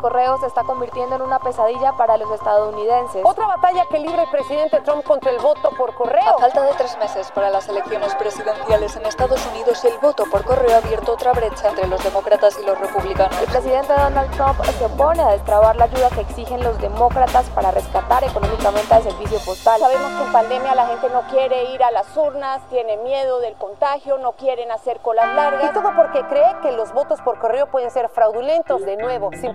por correo se está convirtiendo en una pesadilla para los estadounidenses. Otra batalla que libra el presidente Trump contra el voto por correo. A falta de tres meses para las elecciones presidenciales en Estados Unidos, el voto por correo ha abierto otra brecha entre los demócratas y los republicanos. El presidente Donald Trump se opone a destrabar la ayuda que exigen los demócratas para rescatar económicamente al servicio postal. Sabemos que en pandemia la gente no quiere ir a las urnas, tiene miedo del contagio, no quieren hacer colas largas. Y todo porque cree que los votos por correo pueden ser fraudulentos de nuevo sin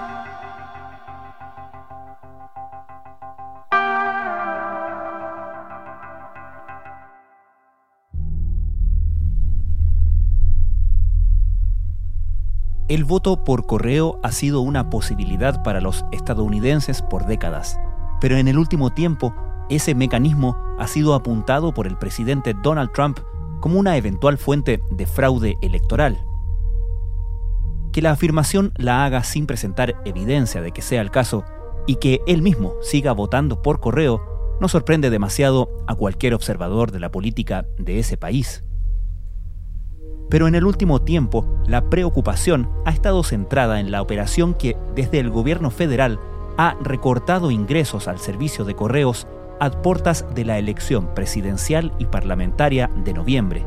El voto por correo ha sido una posibilidad para los estadounidenses por décadas, pero en el último tiempo ese mecanismo ha sido apuntado por el presidente Donald Trump como una eventual fuente de fraude electoral. Que la afirmación la haga sin presentar evidencia de que sea el caso y que él mismo siga votando por correo no sorprende demasiado a cualquier observador de la política de ese país. Pero en el último tiempo, la preocupación ha estado centrada en la operación que desde el gobierno federal ha recortado ingresos al servicio de correos a puertas de la elección presidencial y parlamentaria de noviembre.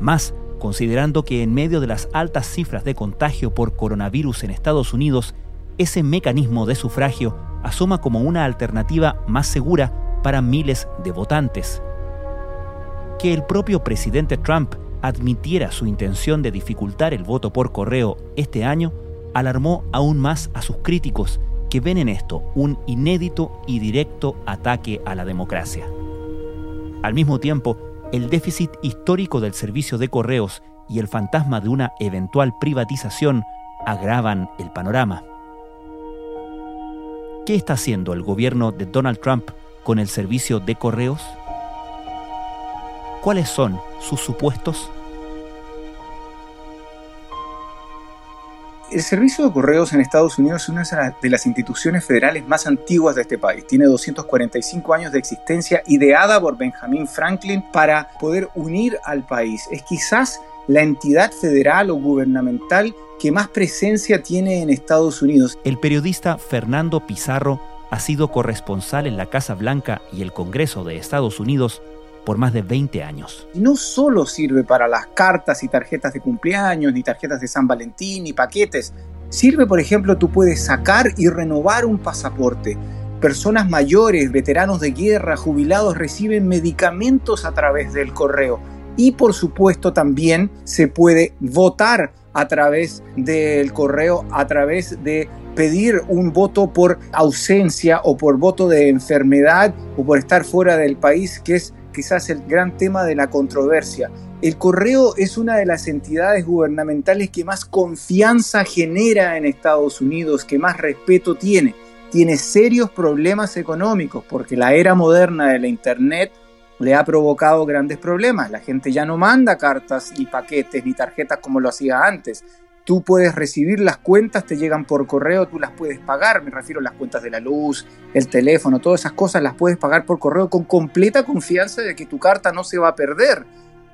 Más, considerando que en medio de las altas cifras de contagio por coronavirus en Estados Unidos, ese mecanismo de sufragio asoma como una alternativa más segura para miles de votantes. Que el propio presidente Trump admitiera su intención de dificultar el voto por correo este año, alarmó aún más a sus críticos que ven en esto un inédito y directo ataque a la democracia. Al mismo tiempo, el déficit histórico del servicio de correos y el fantasma de una eventual privatización agravan el panorama. ¿Qué está haciendo el gobierno de Donald Trump con el servicio de correos? ¿Cuáles son sus supuestos? El servicio de correos en Estados Unidos es una de las instituciones federales más antiguas de este país. Tiene 245 años de existencia, ideada por Benjamin Franklin para poder unir al país. Es quizás la entidad federal o gubernamental que más presencia tiene en Estados Unidos. El periodista Fernando Pizarro ha sido corresponsal en la Casa Blanca y el Congreso de Estados Unidos por más de 20 años. No solo sirve para las cartas y tarjetas de cumpleaños, ni tarjetas de San Valentín, ni paquetes. Sirve, por ejemplo, tú puedes sacar y renovar un pasaporte. Personas mayores, veteranos de guerra, jubilados reciben medicamentos a través del correo. Y por supuesto también se puede votar a través del correo, a través de pedir un voto por ausencia o por voto de enfermedad o por estar fuera del país, que es quizás el gran tema de la controversia. El correo es una de las entidades gubernamentales que más confianza genera en Estados Unidos, que más respeto tiene. Tiene serios problemas económicos porque la era moderna de la Internet le ha provocado grandes problemas. La gente ya no manda cartas ni paquetes ni tarjetas como lo hacía antes. Tú puedes recibir las cuentas, te llegan por correo, tú las puedes pagar, me refiero a las cuentas de la luz, el teléfono, todas esas cosas las puedes pagar por correo con completa confianza de que tu carta no se va a perder.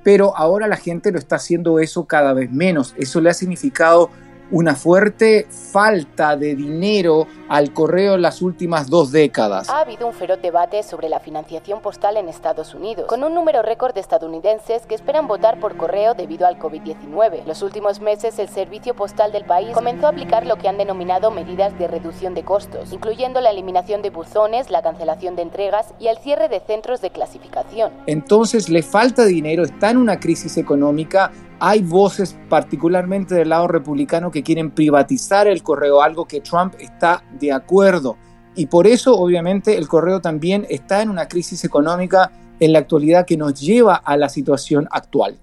Pero ahora la gente lo está haciendo eso cada vez menos. Eso le ha significado una fuerte falta de dinero al correo en las últimas dos décadas. Ha habido un feroz debate sobre la financiación postal en Estados Unidos, con un número récord de estadounidenses que esperan votar por correo debido al COVID-19. Los últimos meses el servicio postal del país comenzó a aplicar lo que han denominado medidas de reducción de costos, incluyendo la eliminación de buzones, la cancelación de entregas y el cierre de centros de clasificación. Entonces le falta dinero, está en una crisis económica hay voces, particularmente del lado republicano, que quieren privatizar el correo, algo que Trump está de acuerdo. Y por eso, obviamente, el correo también está en una crisis económica en la actualidad que nos lleva a la situación actual.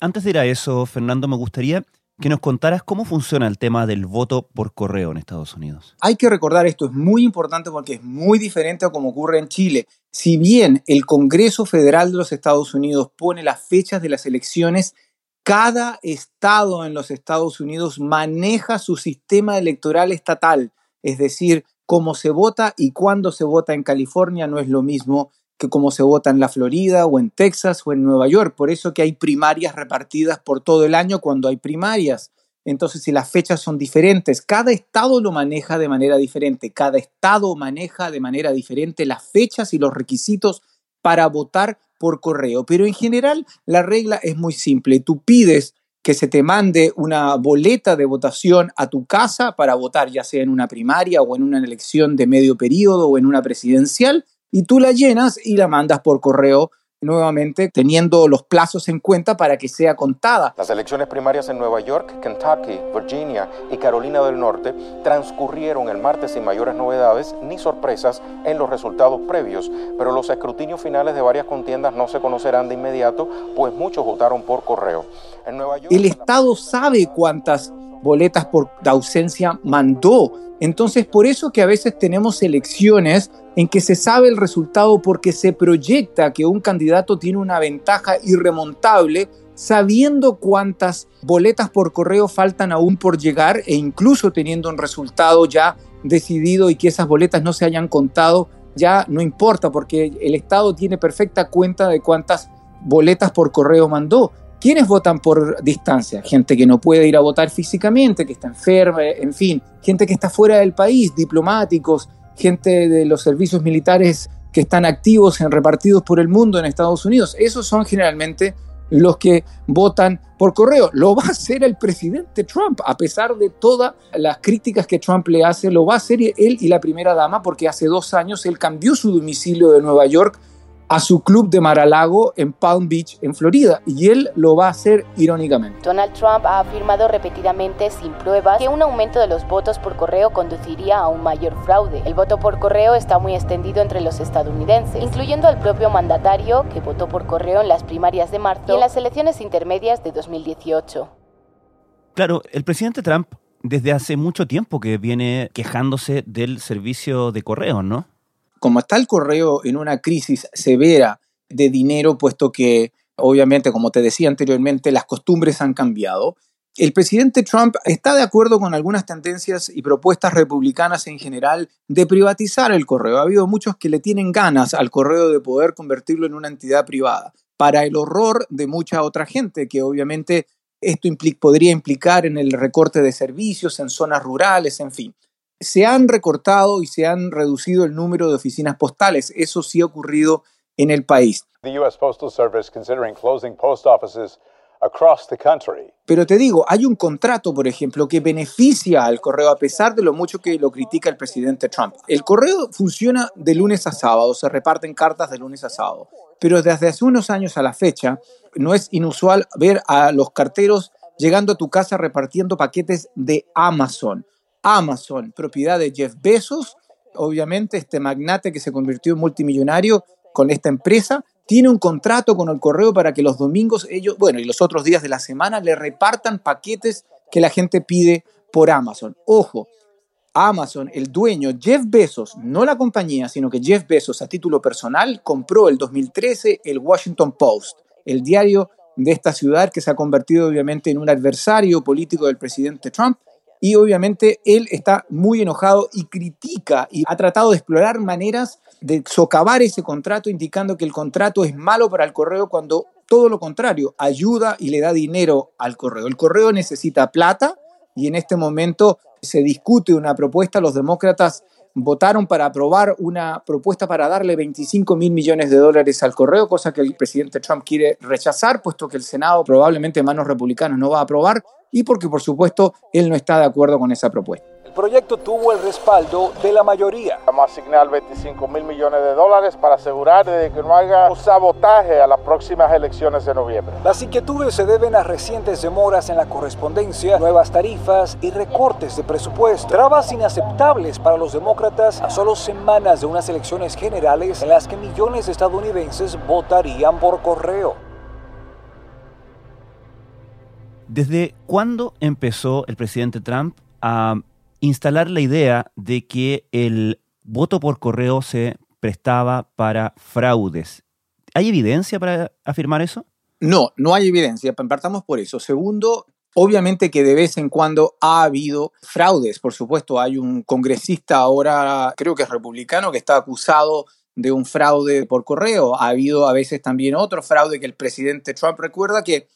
Antes de ir a eso, Fernando, me gustaría que nos contaras cómo funciona el tema del voto por correo en Estados Unidos. Hay que recordar esto, es muy importante porque es muy diferente a como ocurre en Chile. Si bien el Congreso Federal de los Estados Unidos pone las fechas de las elecciones, cada estado en los Estados Unidos maneja su sistema electoral estatal, es decir, cómo se vota y cuándo se vota en California no es lo mismo que cómo se vota en la Florida o en Texas o en Nueva York. Por eso que hay primarias repartidas por todo el año cuando hay primarias. Entonces, si las fechas son diferentes, cada estado lo maneja de manera diferente, cada estado maneja de manera diferente las fechas y los requisitos para votar por correo. Pero en general, la regla es muy simple. Tú pides que se te mande una boleta de votación a tu casa para votar, ya sea en una primaria o en una elección de medio periodo o en una presidencial, y tú la llenas y la mandas por correo nuevamente teniendo los plazos en cuenta para que sea contada. Las elecciones primarias en Nueva York, Kentucky, Virginia y Carolina del Norte transcurrieron el martes sin mayores novedades ni sorpresas en los resultados previos, pero los escrutinios finales de varias contiendas no se conocerán de inmediato, pues muchos votaron por correo. En Nueva York, el Estado sabe cuántas boletas por ausencia mandó. Entonces, por eso que a veces tenemos elecciones en que se sabe el resultado porque se proyecta que un candidato tiene una ventaja irremontable sabiendo cuántas boletas por correo faltan aún por llegar e incluso teniendo un resultado ya decidido y que esas boletas no se hayan contado, ya no importa porque el Estado tiene perfecta cuenta de cuántas boletas por correo mandó. ¿Quiénes votan por distancia? Gente que no puede ir a votar físicamente, que está enferma, en fin, gente que está fuera del país, diplomáticos, gente de los servicios militares que están activos en repartidos por el mundo en Estados Unidos. Esos son generalmente los que votan por correo. Lo va a hacer el presidente Trump, a pesar de todas las críticas que Trump le hace, lo va a hacer él y la primera dama, porque hace dos años él cambió su domicilio de Nueva York a su club de Maralago en Palm Beach, en Florida, y él lo va a hacer irónicamente. Donald Trump ha afirmado repetidamente, sin pruebas, que un aumento de los votos por correo conduciría a un mayor fraude. El voto por correo está muy extendido entre los estadounidenses, incluyendo al propio mandatario que votó por correo en las primarias de marzo y en las elecciones intermedias de 2018. Claro, el presidente Trump desde hace mucho tiempo que viene quejándose del servicio de correo, ¿no? Como está el correo en una crisis severa de dinero, puesto que obviamente, como te decía anteriormente, las costumbres han cambiado, el presidente Trump está de acuerdo con algunas tendencias y propuestas republicanas en general de privatizar el correo. Ha habido muchos que le tienen ganas al correo de poder convertirlo en una entidad privada, para el horror de mucha otra gente, que obviamente esto podría implicar en el recorte de servicios en zonas rurales, en fin se han recortado y se han reducido el número de oficinas postales. Eso sí ha ocurrido en el país. Pero te digo, hay un contrato, por ejemplo, que beneficia al correo a pesar de lo mucho que lo critica el presidente Trump. El correo funciona de lunes a sábado, se reparten cartas de lunes a sábado. Pero desde hace unos años a la fecha, no es inusual ver a los carteros llegando a tu casa repartiendo paquetes de Amazon. Amazon, propiedad de Jeff Bezos, obviamente este magnate que se convirtió en multimillonario con esta empresa, tiene un contrato con el correo para que los domingos ellos, bueno, y los otros días de la semana le repartan paquetes que la gente pide por Amazon. Ojo, Amazon, el dueño, Jeff Bezos, no la compañía, sino que Jeff Bezos a título personal compró el 2013 el Washington Post, el diario de esta ciudad que se ha convertido obviamente en un adversario político del presidente Trump y obviamente él está muy enojado y critica y ha tratado de explorar maneras de socavar ese contrato, indicando que el contrato es malo para el correo cuando todo lo contrario, ayuda y le da dinero al correo. El correo necesita plata y en este momento se discute una propuesta, los demócratas votaron para aprobar una propuesta para darle 25 mil millones de dólares al correo, cosa que el presidente Trump quiere rechazar, puesto que el Senado probablemente manos republicanas no va a aprobar y porque por supuesto él no está de acuerdo con esa propuesta. proyecto tuvo el respaldo de la mayoría. Vamos a asignar 25 mil millones de dólares para asegurar de que no haya un sabotaje a las próximas elecciones de noviembre. Las inquietudes se deben a recientes demoras en la correspondencia, nuevas tarifas y recortes de presupuesto. Trabas inaceptables para los demócratas a solo semanas de unas elecciones generales en las que millones de estadounidenses votarían por correo. ¿Desde cuándo empezó el presidente Trump a instalar la idea de que el voto por correo se prestaba para fraudes? ¿Hay evidencia para afirmar eso? No, no hay evidencia. Partamos por eso. Segundo, obviamente que de vez en cuando ha habido fraudes. Por supuesto, hay un congresista ahora, creo que es republicano, que está acusado de un fraude por correo. Ha habido a veces también otro fraude que el presidente Trump recuerda que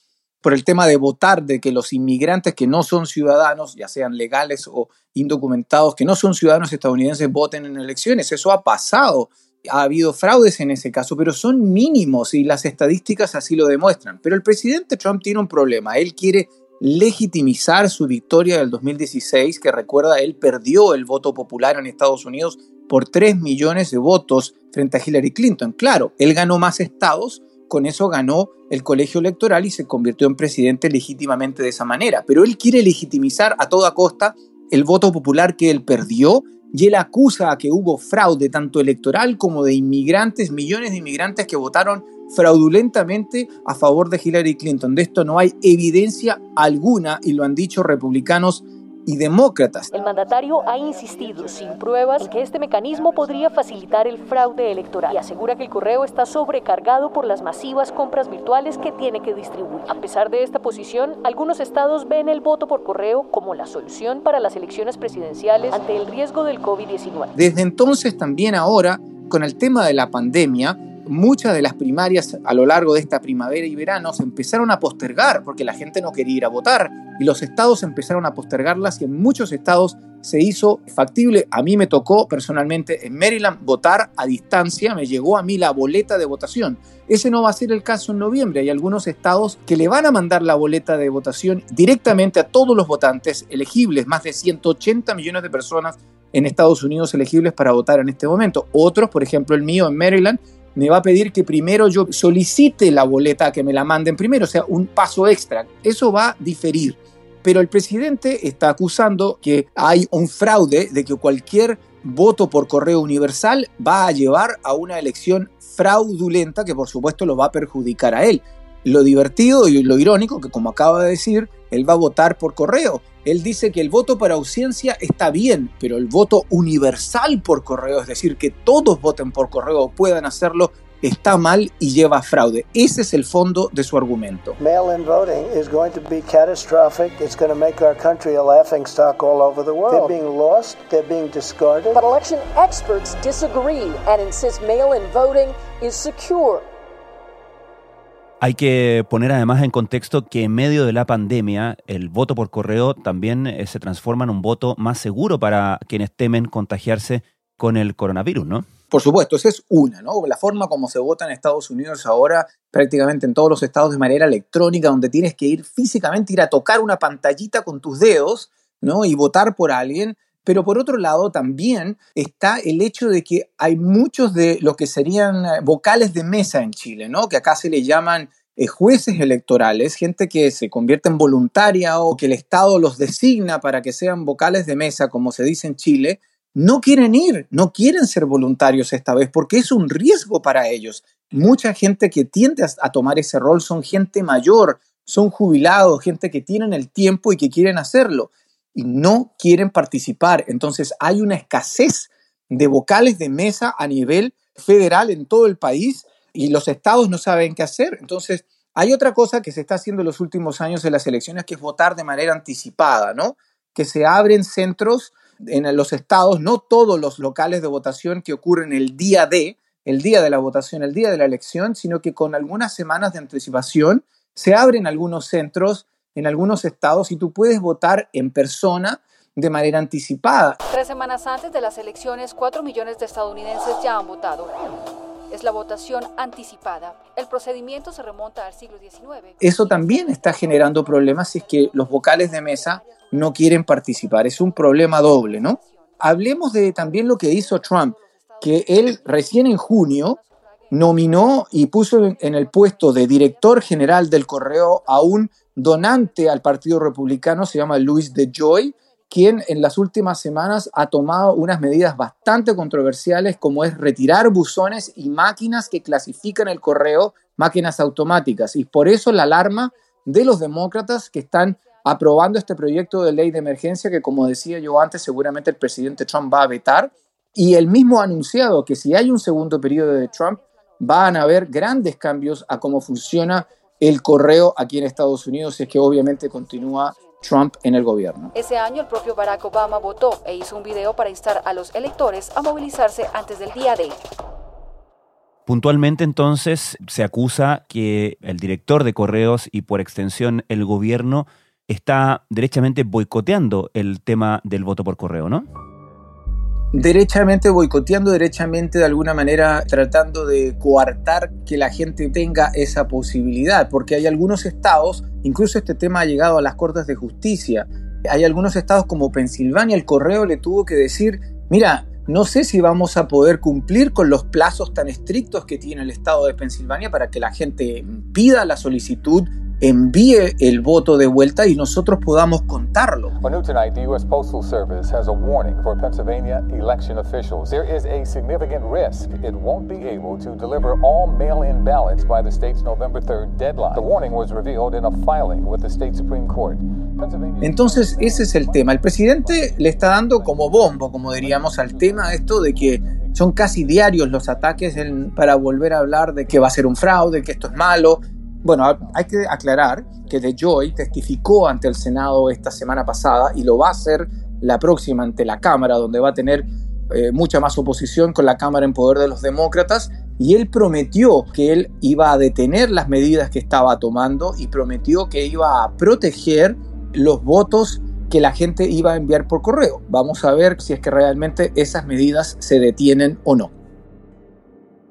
por el tema de votar, de que los inmigrantes que no son ciudadanos, ya sean legales o indocumentados, que no son ciudadanos estadounidenses, voten en elecciones. Eso ha pasado. Ha habido fraudes en ese caso, pero son mínimos y las estadísticas así lo demuestran. Pero el presidente Trump tiene un problema. Él quiere legitimizar su victoria del 2016, que recuerda, él perdió el voto popular en Estados Unidos por 3 millones de votos frente a Hillary Clinton. Claro, él ganó más estados, con eso ganó el colegio electoral y se convirtió en presidente legítimamente de esa manera. Pero él quiere legitimizar a toda costa el voto popular que él perdió y él acusa a que hubo fraude tanto electoral como de inmigrantes, millones de inmigrantes que votaron fraudulentamente a favor de Hillary Clinton. De esto no hay evidencia alguna y lo han dicho republicanos y demócratas. El mandatario ha insistido sin pruebas en que este mecanismo podría facilitar el fraude electoral y asegura que el correo está sobrecargado por las masivas compras virtuales que tiene que distribuir. A pesar de esta posición, algunos estados ven el voto por correo como la solución para las elecciones presidenciales ante el riesgo del COVID-19. Desde entonces también ahora, con el tema de la pandemia, muchas de las primarias a lo largo de esta primavera y verano se empezaron a postergar porque la gente no quería ir a votar y los estados empezaron a postergarlas y en muchos estados se hizo factible. A mí me tocó personalmente en Maryland votar a distancia, me llegó a mí la boleta de votación. Ese no va a ser el caso en noviembre. Hay algunos estados que le van a mandar la boleta de votación directamente a todos los votantes elegibles, más de 180 millones de personas en Estados Unidos elegibles para votar en este momento. Otros, por ejemplo el mío en Maryland, me va a pedir que primero yo solicite la boleta, que me la manden primero, o sea, un paso extra. Eso va a diferir. Pero el presidente está acusando que hay un fraude de que cualquier voto por correo universal va a llevar a una elección fraudulenta que por supuesto lo va a perjudicar a él. Lo divertido y lo irónico que como acaba de decir, él va a votar por correo. Él dice que el voto por ausencia está bien, pero el voto universal por correo, es decir, que todos voten por correo o puedan hacerlo, está mal y lleva a fraude. Ese es el fondo de su argumento. Mail-in voting is going to be catastrophic. It's going to make our country a laughing stock all over the world. They're being lost, they're being discarded. But election experts disagree and insist mail-in voting is secure. Hay que poner además en contexto que en medio de la pandemia el voto por correo también eh, se transforma en un voto más seguro para quienes temen contagiarse con el coronavirus, ¿no? Por supuesto, esa es una, ¿no? La forma como se vota en Estados Unidos ahora, prácticamente en todos los estados de manera electrónica, donde tienes que ir físicamente, ir a tocar una pantallita con tus dedos, ¿no? Y votar por alguien. Pero por otro lado también está el hecho de que hay muchos de lo que serían eh, vocales de mesa en Chile, ¿no? Que acá se le llaman eh, jueces electorales, gente que se convierte en voluntaria o que el Estado los designa para que sean vocales de mesa, como se dice en Chile, no quieren ir, no quieren ser voluntarios esta vez porque es un riesgo para ellos. Mucha gente que tiende a tomar ese rol son gente mayor, son jubilados, gente que tienen el tiempo y que quieren hacerlo y no quieren participar. Entonces hay una escasez de vocales de mesa a nivel federal en todo el país y los estados no saben qué hacer. Entonces, hay otra cosa que se está haciendo en los últimos años en las elecciones, que es votar de manera anticipada, ¿no? Que se abren centros en los estados, no todos los locales de votación que ocurren el día de, el día de la votación, el día de la elección, sino que con algunas semanas de anticipación se abren algunos centros en algunos estados y tú puedes votar en persona de manera anticipada. Tres semanas antes de las elecciones, cuatro millones de estadounidenses ya han votado. es la votación anticipada. El procedimiento se remonta al siglo XIX. Eso también está generando problemas si es que los vocales de mesa no quieren participar. Es un problema doble, ¿no? Hablemos de también lo que hizo Trump, que él recién en junio nominó y puso en el puesto de director general del correo a un donante al Partido Republicano, se llama Luis de Joy, quien en las últimas semanas ha tomado unas medidas bastante controversiales como es retirar buzones y máquinas que clasifican el correo, máquinas automáticas. Y por eso la alarma de los demócratas que están aprobando este proyecto de ley de emergencia que, como decía yo antes, seguramente el presidente Trump va a vetar. Y él mismo ha anunciado que si hay un segundo periodo de Trump, van a haber grandes cambios a cómo funciona el correo aquí en Estados Unidos, es que obviamente continúa Trump en el gobierno. Ese año el propio Barack Obama votó e hizo un video para instar a los electores a movilizarse antes del día de Puntualmente entonces se acusa que el director de correos y por extensión el gobierno está derechamente boicoteando el tema del voto por correo, ¿no? Derechamente boicoteando, derechamente de alguna manera tratando de coartar que la gente tenga esa posibilidad, porque hay algunos estados, incluso este tema ha llegado a las Cortes de Justicia, hay algunos estados como Pensilvania, el correo le tuvo que decir, mira, no sé si vamos a poder cumplir con los plazos tan estrictos que tiene el estado de Pensilvania para que la gente pida la solicitud envíe el voto de vuelta y nosotros podamos contarlo. Well, new tonight, the U.S. Postal Service has a warning for Pennsylvania election officials. There is a significant risk it won't be able to deliver all mail-in ballots by the state's November 3rd deadline. The warning was revealed in a filing with the state Supreme Court. Entonces, ese es el tema. El presidente le está dando como bombo, como diríamos, al tema esto de que son casi diarios los ataques para volver a hablar de que va a ser un fraude, que esto es malo, bueno, hay que aclarar que DeJoy testificó ante el Senado esta semana pasada y lo va a hacer la próxima ante la Cámara, donde va a tener eh, mucha más oposición con la Cámara en poder de los demócratas. Y él prometió que él iba a detener las medidas que estaba tomando y prometió que iba a proteger los votos que la gente iba a enviar por correo. Vamos a ver si es que realmente esas medidas se detienen o no.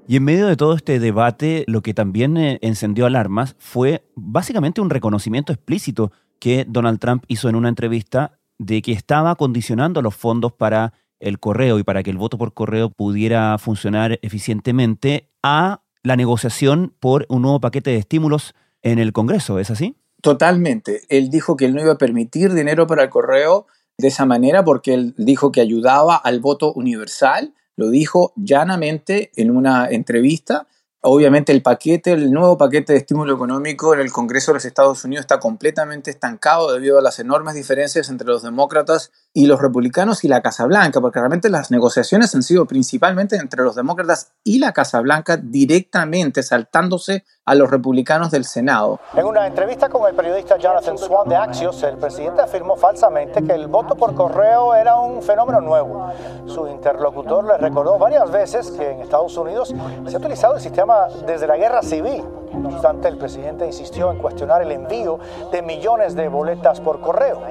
Y en medio de todo este debate, lo que también eh, encendió alarmas fue básicamente un reconocimiento explícito que Donald Trump hizo en una entrevista de que estaba condicionando los fondos para el correo y para que el voto por correo pudiera funcionar eficientemente a la negociación por un nuevo paquete de estímulos en el Congreso, ¿es así? Totalmente. Él dijo que él no iba a permitir dinero para el correo de esa manera porque él dijo que ayudaba al voto universal lo dijo llanamente en una entrevista. Obviamente el paquete, el nuevo paquete de estímulo económico en el Congreso de los Estados Unidos está completamente estancado debido a las enormes diferencias entre los demócratas y los republicanos y la Casa Blanca, porque realmente las negociaciones han sido principalmente entre los demócratas y la Casa Blanca directamente saltándose a los republicanos del Senado. En una entrevista con el periodista Jonathan Swan de Axios, el presidente afirmó falsamente que el voto por correo era un fenómeno nuevo. Su interlocutor le recordó varias veces que en Estados Unidos se ha utilizado el sistema desde la guerra civil. No obstante, el presidente insistió en cuestionar el envío de millones de boletas por correo.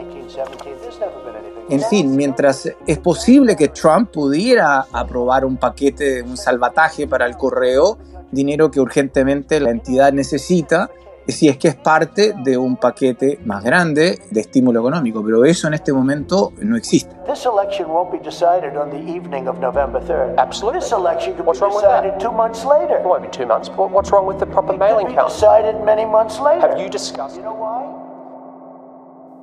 En fin, mientras es posible que Trump pudiera aprobar un paquete, un salvataje para el correo, dinero que urgentemente la entidad necesita si es que es parte de un paquete más grande de estímulo económico, pero eso en este momento no existe. This election won't be decided on the evening of November 3rd. Absolutely. This election could what's be wrong with decided two months later. Two months. What's wrong with the proper It mailing count? decided many months later. Have you discussed? You know why?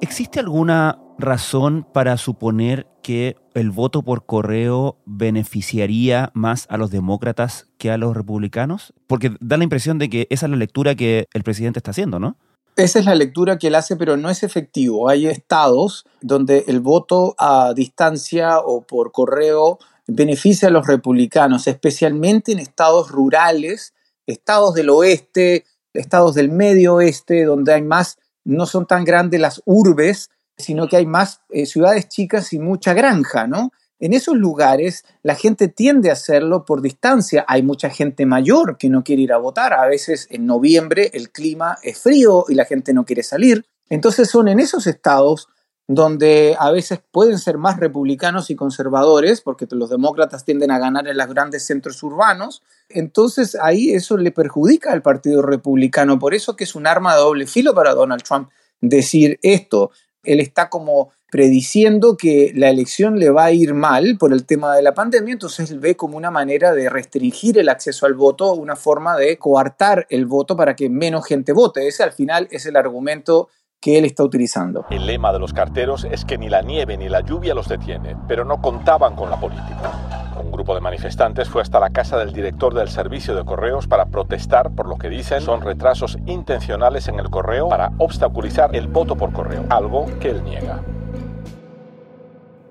¿Existe alguna razón para suponer que el voto por correo beneficiaría más a los demócratas que a los republicanos? Porque da la impresión de que esa es la lectura que el presidente está haciendo, ¿no? Esa es la lectura que él hace, pero no es efectivo. Hay estados donde el voto a distancia o por correo beneficia a los republicanos, especialmente en estados rurales, estados del oeste, estados del medio oeste, donde hay más, no son tan grandes las urbes, sino que hay más eh, ciudades chicas y mucha granja, ¿no? En esos lugares la gente tiende a hacerlo por distancia. Hay mucha gente mayor que no quiere ir a votar. A veces en noviembre el clima es frío y la gente no quiere salir. Entonces son en esos estados donde a veces pueden ser más republicanos y conservadores, porque los demócratas tienden a ganar en los grandes centros urbanos. Entonces ahí eso le perjudica al Partido Republicano. Por eso que es un arma de doble filo para Donald Trump decir esto. Él está como prediciendo que la elección le va a ir mal por el tema de la pandemia, entonces él ve como una manera de restringir el acceso al voto, una forma de coartar el voto para que menos gente vote. Ese al final es el argumento que él está utilizando. El lema de los carteros es que ni la nieve ni la lluvia los detiene, pero no contaban con la política. Un grupo de manifestantes fue hasta la casa del director del servicio de correos para protestar por lo que dicen son retrasos intencionales en el correo para obstaculizar el voto por correo, algo que él niega.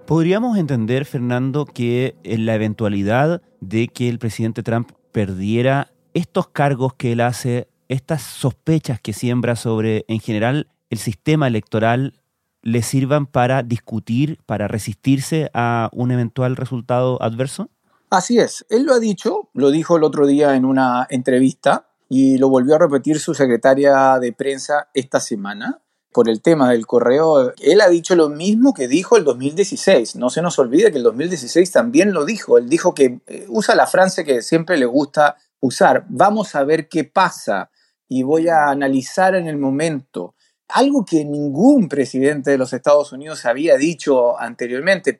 Podríamos entender, Fernando, que en la eventualidad de que el presidente Trump perdiera estos cargos que él hace, estas sospechas que siembra sobre, en general, el sistema electoral, le sirvan para discutir, para resistirse a un eventual resultado adverso? Así es, él lo ha dicho, lo dijo el otro día en una entrevista y lo volvió a repetir su secretaria de prensa esta semana por el tema del correo, él ha dicho lo mismo que dijo el 2016. No se nos olvide que el 2016 también lo dijo. Él dijo que eh, usa la frase que siempre le gusta usar. Vamos a ver qué pasa y voy a analizar en el momento. Algo que ningún presidente de los Estados Unidos había dicho anteriormente,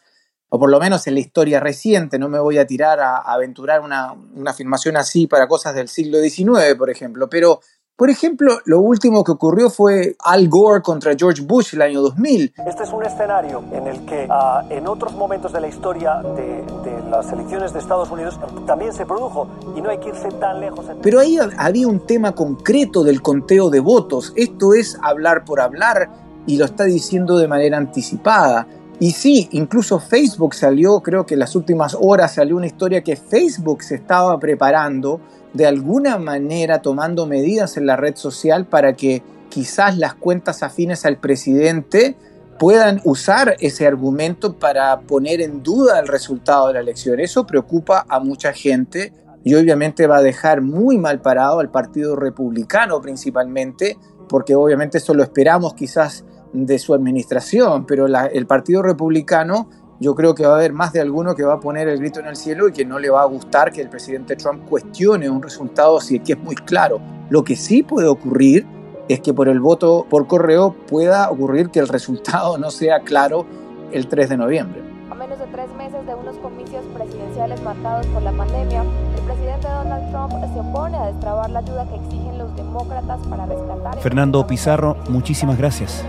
o por lo menos en la historia reciente. No me voy a tirar a, aventurar una, una afirmación así para cosas del siglo XIX, por ejemplo, pero por ejemplo, lo último que ocurrió fue Al Gore contra George Bush el año 2000. Este es un escenario en el que uh, en otros momentos de la historia de, de, las elecciones de Estados Unidos también se produjo y no hay que irse tan lejos. Pero ahí había un tema concreto del conteo de votos. Esto es hablar por hablar y lo está diciendo de manera anticipada. Y sí, incluso Facebook salió, creo que en las últimas horas salió una historia que Facebook se estaba preparando de alguna manera tomando medidas en la red social para que quizás las cuentas afines al presidente puedan usar ese argumento para poner en duda el resultado de la elección. Eso preocupa a mucha gente y obviamente va a dejar muy mal parado al Partido Republicano principalmente, porque obviamente eso lo esperamos quizás de su administración, pero el Partido Republicano yo creo que va a haber más de alguno que va a poner el grito en el cielo y que no le va a gustar que el presidente Trump cuestione un resultado si que es muy claro. Lo que sí puede ocurrir es que por el voto por correo pueda ocurrir que el resultado no sea claro el 3 de noviembre. A menos de tres meses de unos comicios presidenciales marcados por la pandemia, el presidente Donald Trump se opone a destrabar la ayuda que exigen los demócratas para rescatar... Fernando Pizarro, muchísimas gracias.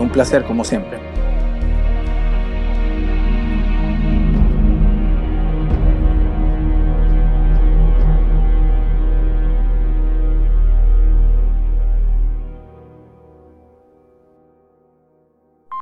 Un placer como siempre.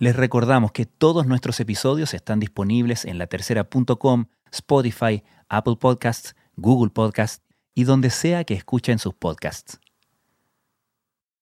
Les recordamos que todos nuestros episodios están disponibles en latercera.com Spotify, Apple Podcasts, Google Podcasts y donde sea que escuchen sus podcasts.